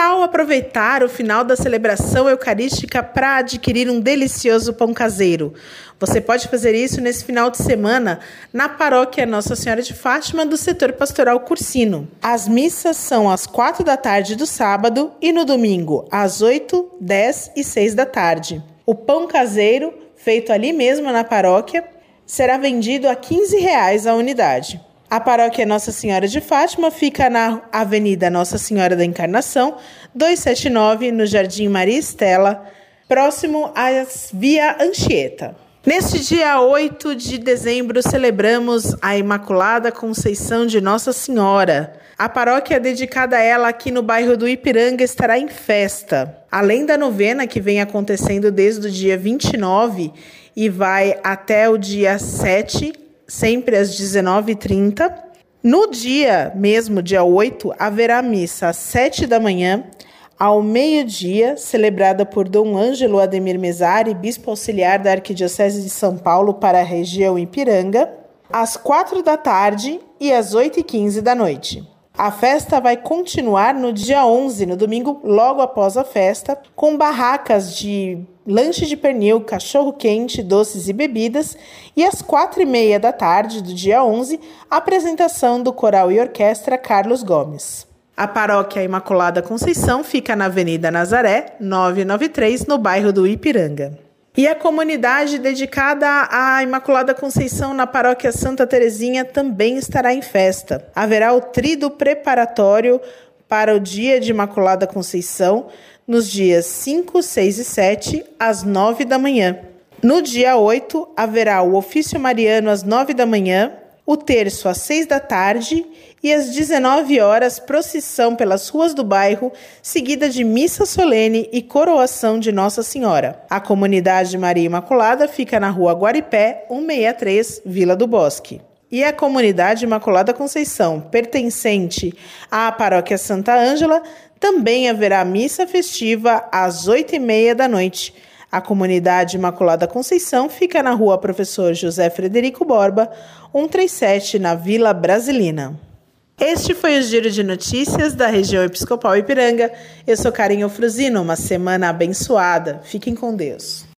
tal aproveitar o final da celebração eucarística para adquirir um delicioso pão caseiro? Você pode fazer isso nesse final de semana na paróquia Nossa Senhora de Fátima do setor pastoral Cursino. As missas são às quatro da tarde do sábado e no domingo às 8, 10 e 6 da tarde. O pão caseiro, feito ali mesmo na paróquia, será vendido a 15 reais a unidade. A paróquia Nossa Senhora de Fátima fica na Avenida Nossa Senhora da Encarnação, 279, no Jardim Maria Estela, próximo à Via Anchieta. Neste dia 8 de dezembro, celebramos a Imaculada Conceição de Nossa Senhora. A paróquia dedicada a ela aqui no bairro do Ipiranga estará em festa. Além da novena que vem acontecendo desde o dia 29 e vai até o dia 7, sempre às 19h30. No dia mesmo, dia 8, haverá missa às 7 da manhã, ao meio-dia, celebrada por Dom Ângelo Ademir Mesari, bispo auxiliar da Arquidiocese de São Paulo para a região Ipiranga, às 4 da tarde e às 8h15 da noite. A festa vai continuar no dia 11, no domingo, logo após a festa, com barracas de lanche de pernil, cachorro quente, doces e bebidas, e às quatro e meia da tarde do dia 11, apresentação do coral e orquestra Carlos Gomes. A paróquia Imaculada Conceição fica na Avenida Nazaré, 993, no bairro do Ipiranga. E a comunidade dedicada à Imaculada Conceição na paróquia Santa Terezinha também estará em festa. Haverá o trido preparatório para o dia de Imaculada Conceição, nos dias 5, 6 e 7, às 9 da manhã. No dia 8, haverá o ofício mariano às 9 da manhã, o terço às 6 da tarde e às 19 horas, procissão pelas ruas do bairro, seguida de missa solene e coroação de Nossa Senhora. A comunidade Maria Imaculada fica na rua Guaripé, 163, Vila do Bosque e a comunidade Imaculada Conceição, pertencente à paróquia Santa Ângela, também haverá missa festiva às oito e meia da noite. A comunidade Imaculada Conceição fica na rua Professor José Frederico Borba, 137, na Vila Brasilina. Este foi o Giro de Notícias da região Episcopal Ipiranga. Eu sou Carinho Fruzino, uma semana abençoada. Fiquem com Deus.